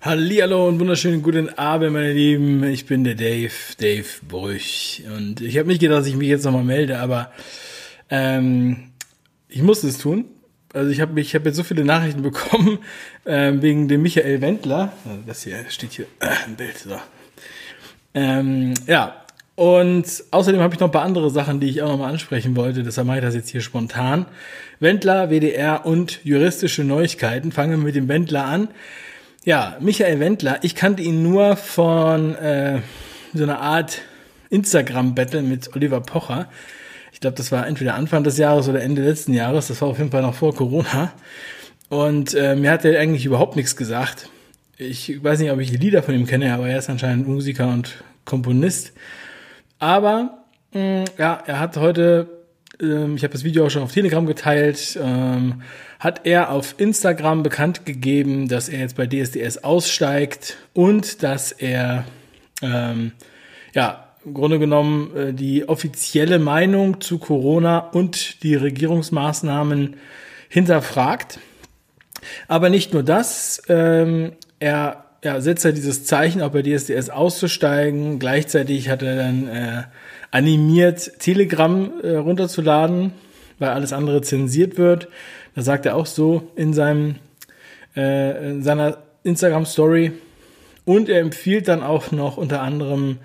Hallihallo und wunderschönen guten Abend, meine Lieben. Ich bin der Dave, Dave Brüch. Und ich habe nicht gedacht, dass ich mich jetzt nochmal melde, aber ähm, ich musste es tun. Also ich habe ich hab jetzt so viele Nachrichten bekommen äh, wegen dem Michael Wendler. Das hier steht hier äh, im Bild. So. Ähm, ja, und außerdem habe ich noch ein paar andere Sachen, die ich auch nochmal ansprechen wollte. Deshalb mache ich das jetzt hier spontan. Wendler, WDR und juristische Neuigkeiten. Fangen wir mit dem Wendler an. Ja, Michael Wendler, ich kannte ihn nur von äh, so einer Art Instagram-Battle mit Oliver Pocher. Ich glaube, das war entweder Anfang des Jahres oder Ende letzten Jahres. Das war auf jeden Fall noch vor Corona. Und äh, mir hat er eigentlich überhaupt nichts gesagt. Ich weiß nicht, ob ich die Lieder von ihm kenne, aber er ist anscheinend Musiker und Komponist. Aber mh, ja, er hat heute ähm, ich habe das Video auch schon auf Telegram geteilt, ähm, hat er auf Instagram bekannt gegeben, dass er jetzt bei DSDS aussteigt und dass er ähm, ja im Grunde genommen äh, die offizielle Meinung zu Corona und die Regierungsmaßnahmen hinterfragt. Aber nicht nur das, ähm, er ja, setzt er dieses Zeichen, auch bei DSDS auszusteigen. Gleichzeitig hat er dann äh, animiert, Telegram äh, runterzuladen, weil alles andere zensiert wird. Da sagt er auch so in seinem äh, in seiner Instagram Story. Und er empfiehlt dann auch noch unter anderem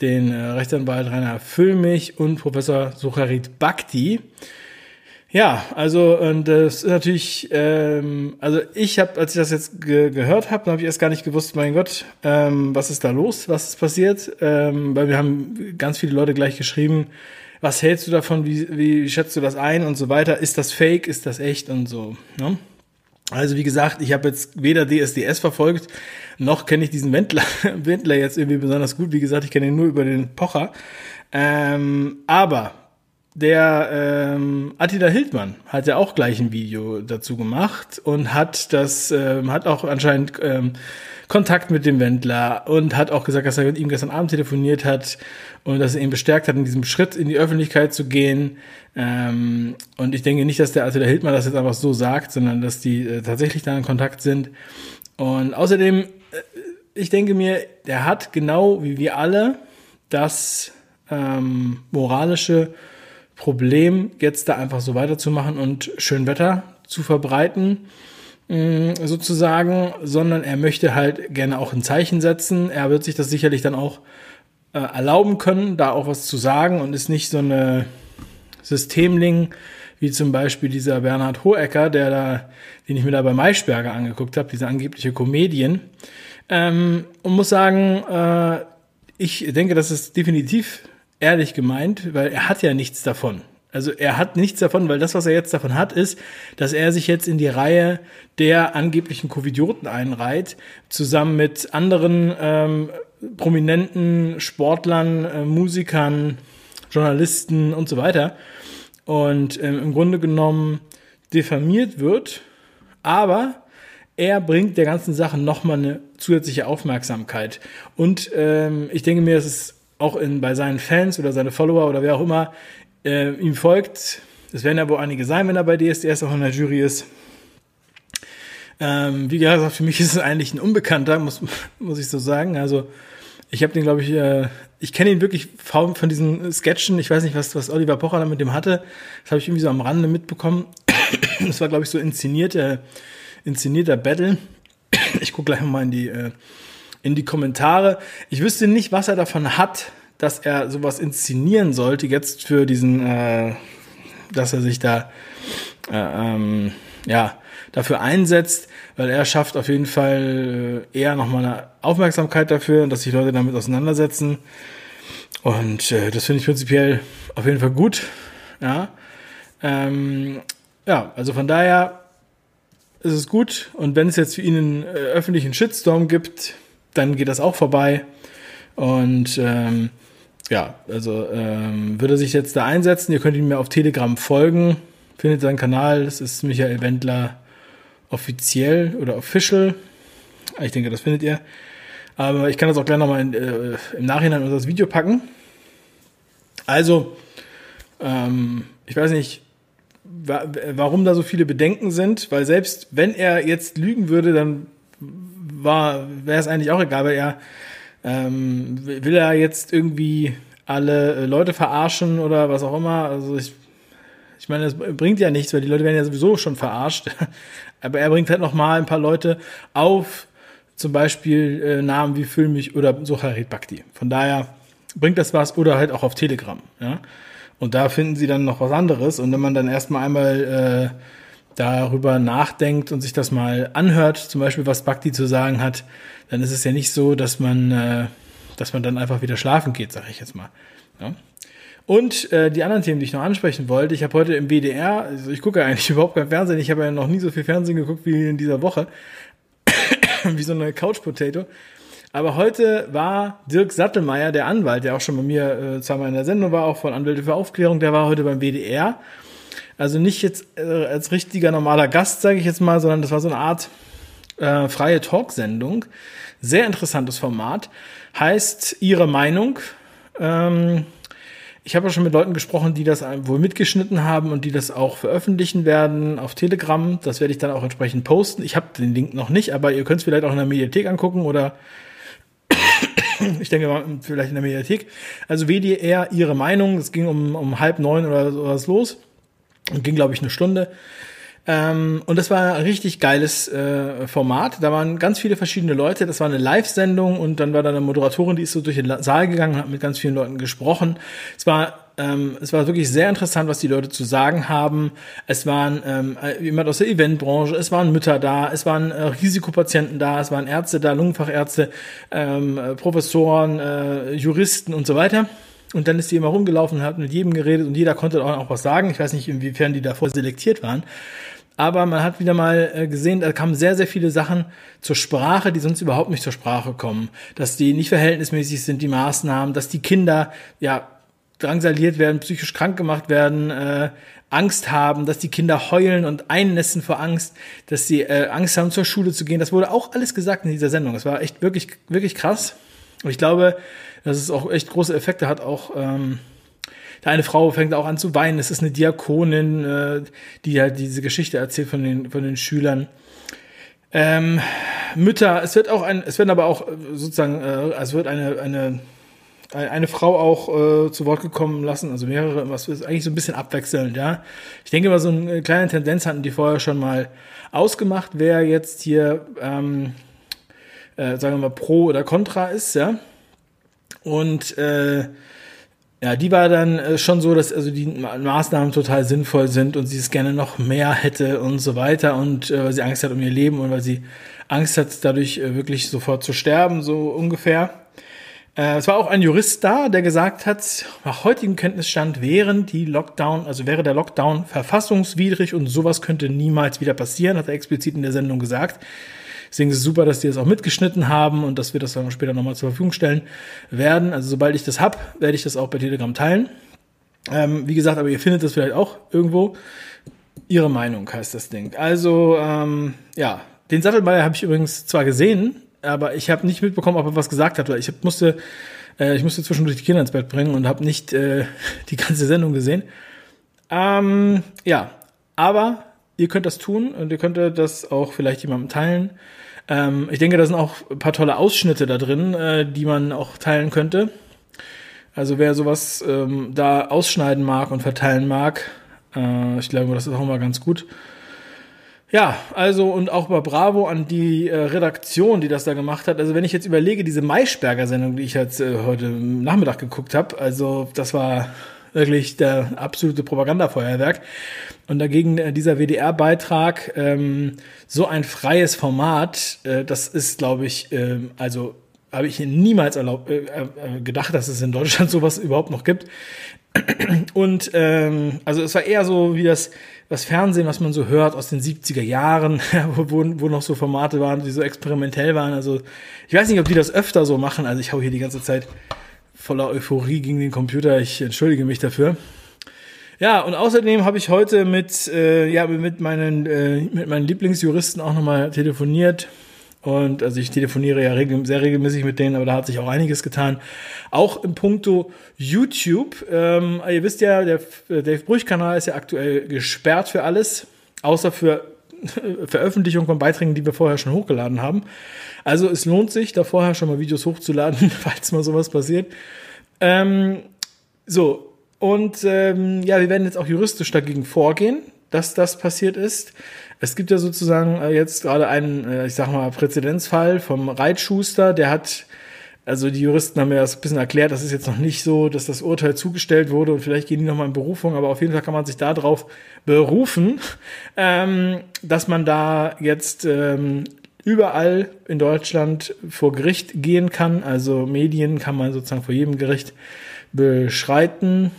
den äh, Rechtsanwalt Rainer Füllmich und Professor Sucharit Bhakti. Ja, also und das ist natürlich, ähm, also ich habe, als ich das jetzt ge gehört habe, habe ich erst gar nicht gewusst, mein Gott, ähm, was ist da los, was ist passiert, ähm, weil wir haben ganz viele Leute gleich geschrieben, was hältst du davon, wie, wie schätzt du das ein und so weiter, ist das fake, ist das echt und so. Ne? Also wie gesagt, ich habe jetzt weder DSDS verfolgt, noch kenne ich diesen Wendler, Wendler jetzt irgendwie besonders gut. Wie gesagt, ich kenne ihn nur über den Pocher. Ähm, aber der ähm, Attila Hildmann hat ja auch gleich ein Video dazu gemacht und hat das, ähm, hat auch anscheinend ähm, Kontakt mit dem Wendler und hat auch gesagt, dass er mit ihm gestern Abend telefoniert hat und dass er ihn bestärkt hat, in diesem Schritt in die Öffentlichkeit zu gehen. Ähm, und ich denke nicht, dass der Attila Hildmann das jetzt einfach so sagt, sondern dass die äh, tatsächlich da in Kontakt sind. Und außerdem, äh, ich denke mir, der hat genau wie wir alle das ähm, moralische Problem, jetzt da einfach so weiterzumachen und schön Wetter zu verbreiten, mm, sozusagen, sondern er möchte halt gerne auch ein Zeichen setzen. Er wird sich das sicherlich dann auch äh, erlauben können, da auch was zu sagen und ist nicht so eine Systemling, wie zum Beispiel dieser Bernhard Hohecker, der da, den ich mir da bei Maischberger angeguckt habe, diese angebliche Comedian. Ähm, und muss sagen, äh, ich denke, das ist definitiv ehrlich gemeint, weil er hat ja nichts davon. Also er hat nichts davon, weil das, was er jetzt davon hat, ist, dass er sich jetzt in die Reihe der angeblichen Covidioten einreiht, zusammen mit anderen ähm, prominenten Sportlern, äh, Musikern, Journalisten und so weiter. Und ähm, im Grunde genommen diffamiert wird, aber er bringt der ganzen Sache nochmal eine zusätzliche Aufmerksamkeit. Und ähm, ich denke mir, es ist auch in, bei seinen Fans oder seine Follower oder wer auch immer äh, ihm folgt, es werden ja wohl einige sein, wenn er bei DSDS auch in der Jury ist. Ähm, wie gesagt, für mich ist es eigentlich ein Unbekannter, muss, muss ich so sagen. Also ich habe den, glaube ich, äh, ich kenne ihn wirklich von diesen Sketchen. Ich weiß nicht, was, was Oliver Pocher da mit dem hatte. Das habe ich irgendwie so am Rande mitbekommen. Das war, glaube ich, so inszenierte, inszenierter Battle. Ich gucke gleich mal in die äh, in die Kommentare. Ich wüsste nicht, was er davon hat, dass er sowas inszenieren sollte, jetzt für diesen, äh, dass er sich da äh, ähm, ja, dafür einsetzt, weil er schafft auf jeden Fall äh, eher nochmal eine Aufmerksamkeit dafür, dass sich Leute damit auseinandersetzen. Und äh, das finde ich prinzipiell auf jeden Fall gut. Ja. Ähm, ja, also von daher ist es gut. Und wenn es jetzt für ihn einen äh, öffentlichen Shitstorm gibt, dann geht das auch vorbei. Und ähm, ja, also ähm, würde sich jetzt da einsetzen. Ihr könnt ihm mir auf Telegram folgen. Findet seinen Kanal. Das ist Michael Wendler offiziell oder official. Ich denke, das findet ihr. Aber ich kann das auch gleich nochmal äh, im Nachhinein unter das Video packen. Also, ähm, ich weiß nicht, warum da so viele Bedenken sind, weil selbst wenn er jetzt lügen würde, dann war, wäre es eigentlich auch egal, weil er ähm, will er jetzt irgendwie alle äh, Leute verarschen oder was auch immer. Also ich, ich meine, das bringt ja nichts, weil die Leute werden ja sowieso schon verarscht. Aber er bringt halt noch mal ein paar Leute auf, zum Beispiel äh, Namen wie mich oder Sucharit Bhakti. Von daher bringt das was oder halt auch auf Telegram. Ja? Und da finden sie dann noch was anderes. Und wenn man dann erstmal einmal äh, darüber nachdenkt und sich das mal anhört, zum Beispiel was Bhakti zu sagen hat, dann ist es ja nicht so, dass man, äh, dass man dann einfach wieder schlafen geht, sage ich jetzt mal. Ja? Und äh, die anderen Themen, die ich noch ansprechen wollte, ich habe heute im WDR, also ich gucke eigentlich überhaupt kein Fernsehen, ich habe ja noch nie so viel Fernsehen geguckt wie in dieser Woche, wie so eine Couch Potato. Aber heute war Dirk Sattelmeier, der Anwalt, der auch schon bei mir äh, zweimal in der Sendung war, auch von Anwälte für Aufklärung, der war heute beim WDR. Also nicht jetzt äh, als richtiger normaler Gast, sage ich jetzt mal, sondern das war so eine Art äh, freie Talksendung. Sehr interessantes Format. Heißt Ihre Meinung. Ähm, ich habe auch schon mit Leuten gesprochen, die das wohl mitgeschnitten haben und die das auch veröffentlichen werden auf Telegram. Das werde ich dann auch entsprechend posten. Ich habe den Link noch nicht, aber ihr könnt es vielleicht auch in der Mediathek angucken oder ich denke mal, vielleicht in der Mediathek. Also WDR, ihre Meinung. Es ging um, um halb neun oder sowas los. Und ging, glaube ich, eine Stunde. Ähm, und das war ein richtig geiles äh, Format. Da waren ganz viele verschiedene Leute. Das war eine Live-Sendung und dann war da eine Moderatorin, die ist so durch den Saal gegangen und hat mit ganz vielen Leuten gesprochen. Es war ähm, es war wirklich sehr interessant, was die Leute zu sagen haben. Es waren ähm, jemand aus der Eventbranche, es waren Mütter da, es waren äh, Risikopatienten da, es waren Ärzte da, Lungenfachärzte, ähm, Professoren, äh, Juristen und so weiter. Und dann ist die immer rumgelaufen und hat mit jedem geredet und jeder konnte auch was sagen. Ich weiß nicht, inwiefern die davor selektiert waren. Aber man hat wieder mal äh, gesehen, da kamen sehr, sehr viele Sachen zur Sprache, die sonst überhaupt nicht zur Sprache kommen. Dass die nicht verhältnismäßig sind, die Maßnahmen, dass die Kinder, ja, drangsaliert werden, psychisch krank gemacht werden, äh, Angst haben, dass die Kinder heulen und einnässen vor Angst, dass sie äh, Angst haben, zur Schule zu gehen. Das wurde auch alles gesagt in dieser Sendung. Das war echt wirklich, wirklich krass. Und ich glaube, dass es auch echt große Effekte hat. Auch ähm, eine Frau fängt auch an zu weinen. Es ist eine Diakonin, äh, die halt diese Geschichte erzählt von den, von den Schülern. Ähm, Mütter, es wird auch ein, es werden aber auch äh, sozusagen, äh, es wird eine, eine eine Frau auch äh, zu Wort gekommen lassen, also mehrere, was ist eigentlich so ein bisschen abwechselnd, ja. Ich denke mal, so eine kleine Tendenz hatten die vorher schon mal ausgemacht, wer jetzt hier, ähm, äh, sagen wir mal, pro oder contra ist, ja. Und äh, ja, die war dann äh, schon so, dass also die Maßnahmen total sinnvoll sind und sie es gerne noch mehr hätte und so weiter und äh, weil sie Angst hat um ihr Leben und weil sie Angst hat, dadurch äh, wirklich sofort zu sterben, so ungefähr. Äh, es war auch ein Jurist da, der gesagt hat, nach heutigem Kenntnisstand wären die Lockdown, also wäre der Lockdown verfassungswidrig und sowas könnte niemals wieder passieren, hat er explizit in der Sendung gesagt. Deswegen ist es super, dass die das auch mitgeschnitten haben und dass wir das dann später nochmal zur Verfügung stellen werden. Also sobald ich das hab, werde ich das auch bei Telegram teilen. Ähm, wie gesagt, aber ihr findet das vielleicht auch irgendwo. Ihre Meinung heißt das Ding. Also, ähm, ja, den Sattelmeier habe ich übrigens zwar gesehen, aber ich habe nicht mitbekommen, ob er was gesagt hat, weil ich hab, musste, äh, ich musste zwischendurch die Kinder ins Bett bringen und habe nicht äh, die ganze Sendung gesehen. Ähm, ja, aber ihr könnt das tun und ihr könnt das auch vielleicht jemandem teilen. Ähm, ich denke, da sind auch ein paar tolle Ausschnitte da drin, äh, die man auch teilen könnte. Also wer sowas ähm, da ausschneiden mag und verteilen mag, äh, ich glaube, das ist auch mal ganz gut. Ja, also und auch bei Bravo an die äh, Redaktion, die das da gemacht hat. Also wenn ich jetzt überlege, diese Maischberger-Sendung, die ich jetzt äh, heute Nachmittag geguckt habe, also das war wirklich der absolute Propagandafeuerwerk. Und dagegen äh, dieser WDR-Beitrag, ähm, so ein freies Format, äh, das ist, glaube ich, äh, also habe ich niemals erlaubt, äh, äh, gedacht, dass es in Deutschland sowas überhaupt noch gibt. Und ähm, also es war eher so wie das, das Fernsehen, was man so hört aus den 70er Jahren, wo, wo noch so Formate waren, die so experimentell waren. Also ich weiß nicht, ob die das öfter so machen. Also ich hau hier die ganze Zeit voller Euphorie gegen den Computer. Ich entschuldige mich dafür. Ja, und außerdem habe ich heute mit, äh, ja, mit meinen, äh, mit meinen Lieblingsjuristen auch nochmal telefoniert. Und also ich telefoniere ja regel sehr regelmäßig mit denen, aber da hat sich auch einiges getan. Auch im Punkto YouTube. Ähm, ihr wisst ja, der Dave Brüch-Kanal ist ja aktuell gesperrt für alles, außer für Veröffentlichung von Beiträgen, die wir vorher schon hochgeladen haben. Also es lohnt sich, da vorher schon mal Videos hochzuladen, falls mal sowas passiert. Ähm, so, und ähm, ja, wir werden jetzt auch juristisch dagegen vorgehen, dass das passiert ist. Es gibt ja sozusagen äh, jetzt gerade einen, äh, ich sag mal, Präzedenzfall vom Reitschuster, der hat also die Juristen haben mir das ein bisschen erklärt, das ist jetzt noch nicht so, dass das Urteil zugestellt wurde und vielleicht gehen die nochmal in Berufung, aber auf jeden Fall kann man sich darauf berufen, ähm, dass man da jetzt ähm, überall in Deutschland vor Gericht gehen kann. Also Medien kann man sozusagen vor jedem Gericht beschreiten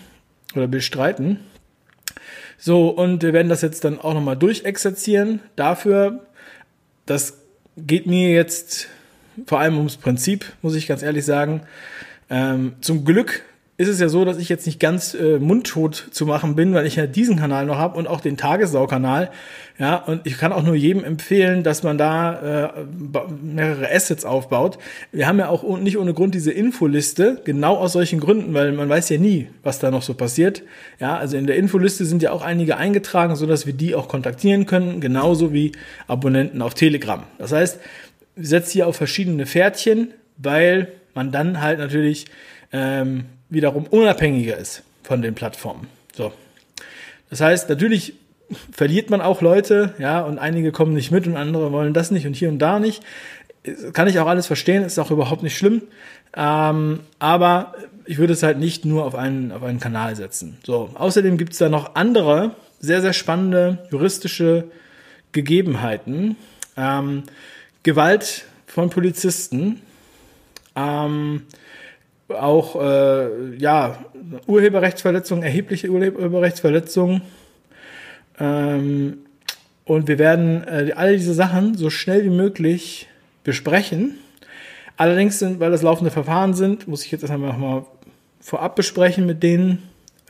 oder bestreiten. So, und wir werden das jetzt dann auch nochmal durchexerzieren. Dafür, das geht mir jetzt vor allem ums Prinzip, muss ich ganz ehrlich sagen. Ähm, zum Glück ist es ja so, dass ich jetzt nicht ganz äh, mundtot zu machen bin, weil ich ja diesen Kanal noch habe und auch den Tagessau-Kanal. Ja, und ich kann auch nur jedem empfehlen, dass man da äh, mehrere Assets aufbaut. Wir haben ja auch nicht ohne Grund diese Infoliste, genau aus solchen Gründen, weil man weiß ja nie, was da noch so passiert. Ja, also in der Infoliste sind ja auch einige eingetragen, so dass wir die auch kontaktieren können, genauso wie Abonnenten auf Telegram. Das heißt, setzt hier auf verschiedene Pferdchen, weil man dann halt natürlich ähm, wiederum unabhängiger ist von den Plattformen. So. Das heißt, natürlich verliert man auch Leute, ja, und einige kommen nicht mit und andere wollen das nicht und hier und da nicht. Kann ich auch alles verstehen, ist auch überhaupt nicht schlimm. Ähm, aber ich würde es halt nicht nur auf einen, auf einen Kanal setzen. So, außerdem gibt es da noch andere, sehr, sehr spannende juristische Gegebenheiten. Ähm, Gewalt von Polizisten, ähm, auch äh, ja, Urheberrechtsverletzungen, erhebliche Urheberrechtsverletzungen. Ähm, und wir werden äh, all diese Sachen so schnell wie möglich besprechen. Allerdings sind, weil das laufende Verfahren sind, muss ich jetzt erstmal nochmal vorab besprechen mit denjenigen.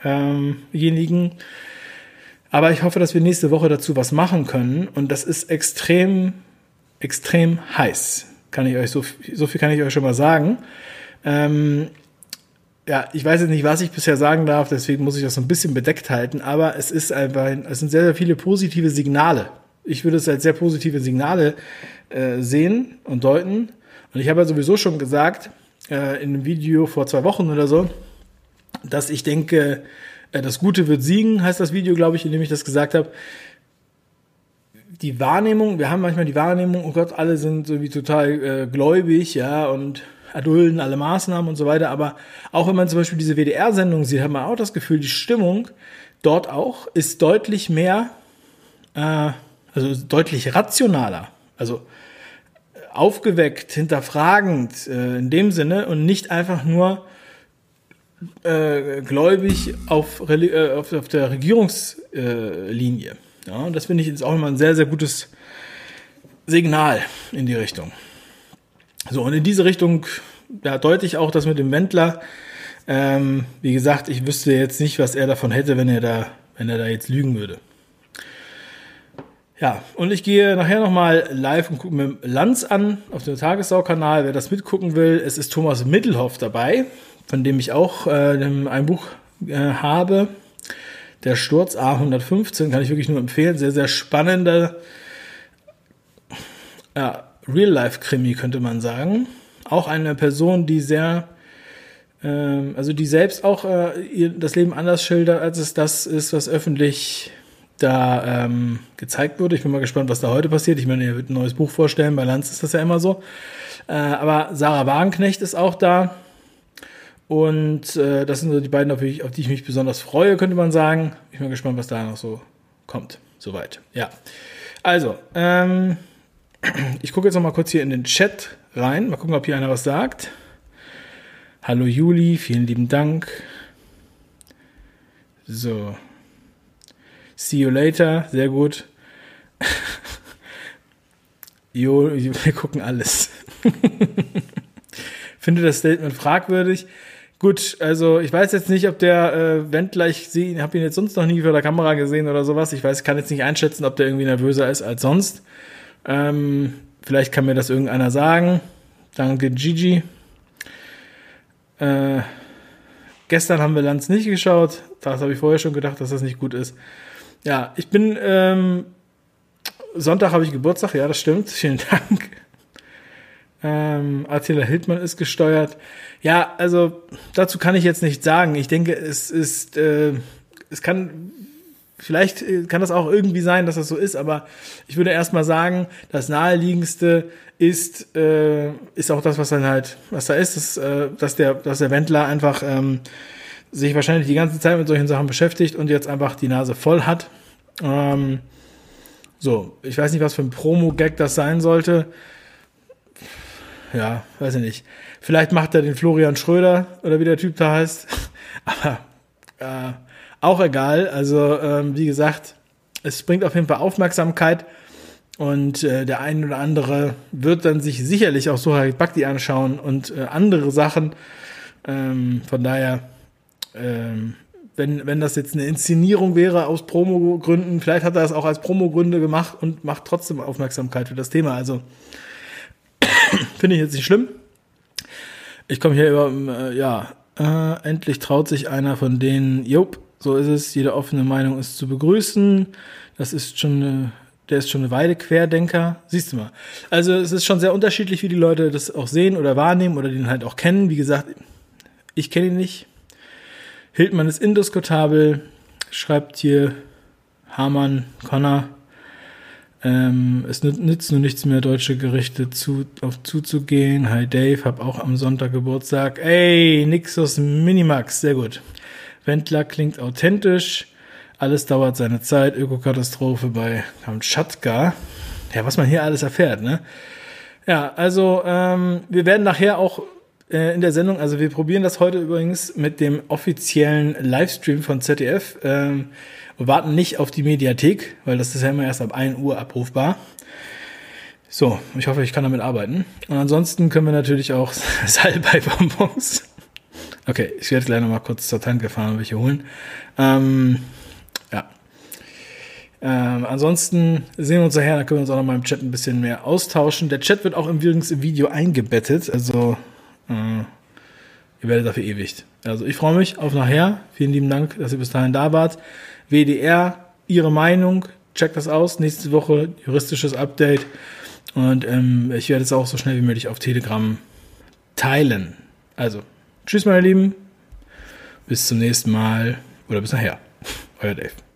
Ähm Aber ich hoffe, dass wir nächste Woche dazu was machen können. Und das ist extrem extrem heiß. Kann ich euch so, so viel kann ich euch schon mal sagen. Ähm, ja, ich weiß jetzt nicht, was ich bisher sagen darf, deswegen muss ich das so ein bisschen bedeckt halten, aber es ist einfach, es sind sehr, sehr viele positive Signale. Ich würde es als sehr positive Signale äh, sehen und deuten. Und ich habe ja sowieso schon gesagt, äh, in einem Video vor zwei Wochen oder so, dass ich denke, äh, das Gute wird siegen, heißt das Video, glaube ich, in dem ich das gesagt habe die Wahrnehmung, wir haben manchmal die Wahrnehmung, oh Gott, alle sind so wie total äh, gläubig, ja, und erdulden alle Maßnahmen und so weiter. Aber auch wenn man zum Beispiel diese WDR-Sendung sieht, hat man auch das Gefühl, die Stimmung dort auch ist deutlich mehr, äh, also deutlich rationaler. Also äh, aufgeweckt, hinterfragend äh, in dem Sinne und nicht einfach nur äh, gläubig auf, äh, auf, auf der Regierungslinie. Ja, und das finde ich jetzt auch immer ein sehr, sehr gutes Signal in die Richtung. So, und in diese Richtung ja, deute ich auch das mit dem Wendler. Ähm, wie gesagt, ich wüsste jetzt nicht, was er davon hätte, wenn er da, wenn er da jetzt lügen würde. Ja, und ich gehe nachher nochmal live und gucke mir Lanz an auf dem Tagessau-Kanal. Wer das mitgucken will, es ist Thomas Mittelhoff dabei, von dem ich auch äh, ein Buch äh, habe. Der Sturz A115 kann ich wirklich nur empfehlen. Sehr, sehr spannender ja, Real-Life-Krimi, könnte man sagen. Auch eine Person, die sehr, ähm, also die selbst auch äh, ihr, das Leben anders schildert, als es das ist, was öffentlich da ähm, gezeigt wurde. Ich bin mal gespannt, was da heute passiert. Ich meine, er wird ein neues Buch vorstellen. Bei Lanz ist das ja immer so. Äh, aber Sarah Wagenknecht ist auch da. Und äh, das sind so die beiden, auf die, auf die ich mich besonders freue, könnte man sagen. Ich bin gespannt, was da noch so kommt. Soweit. Ja. Also, ähm, ich gucke jetzt noch mal kurz hier in den Chat rein. Mal gucken, ob hier einer was sagt. Hallo Juli, vielen lieben Dank. So. See you later, sehr gut. jo, wir gucken alles. Finde das Statement fragwürdig. Gut, also ich weiß jetzt nicht, ob der äh, Wendler, ich sehe, habe ihn jetzt sonst noch nie vor der Kamera gesehen oder sowas. Ich weiß, kann jetzt nicht einschätzen, ob der irgendwie nervöser ist als sonst. Ähm, vielleicht kann mir das irgendeiner sagen. Danke, Gigi. Äh, gestern haben wir Lanz nicht geschaut. Das habe ich vorher schon gedacht, dass das nicht gut ist. Ja, ich bin ähm, Sonntag habe ich Geburtstag, ja, das stimmt. Vielen Dank. Ähm, Attila Hildmann ist gesteuert. Ja, also dazu kann ich jetzt nicht sagen. Ich denke, es ist, äh, es kann, vielleicht äh, kann das auch irgendwie sein, dass das so ist, aber ich würde erstmal sagen, das naheliegendste ist, äh, ist auch das, was dann halt, was da ist, dass, äh, dass der, dass der Wendler einfach ähm, sich wahrscheinlich die ganze Zeit mit solchen Sachen beschäftigt und jetzt einfach die Nase voll hat. Ähm, so, ich weiß nicht, was für ein Promo-Gag das sein sollte ja, weiß ich nicht. Vielleicht macht er den Florian Schröder oder wie der Typ da heißt. Aber äh, auch egal. Also, ähm, wie gesagt, es bringt auf jeden Fall Aufmerksamkeit. Und äh, der ein oder andere wird dann sich sicherlich auch Sohail Bhakti anschauen und äh, andere Sachen. Ähm, von daher, ähm, wenn, wenn das jetzt eine Inszenierung wäre aus Promo-Gründen, vielleicht hat er das auch als Promo-Gründe gemacht und macht trotzdem Aufmerksamkeit für das Thema. Also Finde ich jetzt nicht schlimm. Ich komme hier über, äh, ja, äh, endlich traut sich einer von denen, jop, so ist es, jede offene Meinung ist zu begrüßen. Das ist schon eine, der ist schon eine Weile Querdenker. Siehst du mal. Also es ist schon sehr unterschiedlich, wie die Leute das auch sehen oder wahrnehmen oder den halt auch kennen. Wie gesagt, ich kenne ihn nicht. Hildmann ist indiskutabel, schreibt hier Hamann, Connor. Ähm, es nützt nur nichts mehr, deutsche Gerichte zu, auf zuzugehen. Hi Dave, hab auch am Sonntag Geburtstag. Ey, Nixus Minimax, sehr gut. Wendler klingt authentisch. Alles dauert seine Zeit. Ökokatastrophe bei Kamtschatka. Ja, was man hier alles erfährt, ne? Ja, also ähm, wir werden nachher auch äh, in der Sendung, also wir probieren das heute übrigens mit dem offiziellen Livestream von ZDF. Ähm, und warten nicht auf die Mediathek, weil das ist ja immer erst ab 1 Uhr abrufbar. So, ich hoffe, ich kann damit arbeiten. Und ansonsten können wir natürlich auch Salbei-Bonbons. Okay, ich werde gleich nochmal kurz zur Tanke fahren und welche holen. Ähm, ja. Ähm, ansonsten sehen wir uns nachher, dann können wir uns auch nochmal im Chat ein bisschen mehr austauschen. Der Chat wird auch übrigens im Video eingebettet, also äh, ihr werdet dafür ewig. Also ich freue mich auf nachher. Vielen lieben Dank, dass ihr bis dahin da wart. WDR, ihre Meinung, checkt das aus. Nächste Woche juristisches Update. Und ähm, ich werde es auch so schnell wie möglich auf Telegram teilen. Also, tschüss meine Lieben. Bis zum nächsten Mal oder bis nachher. Euer Dave.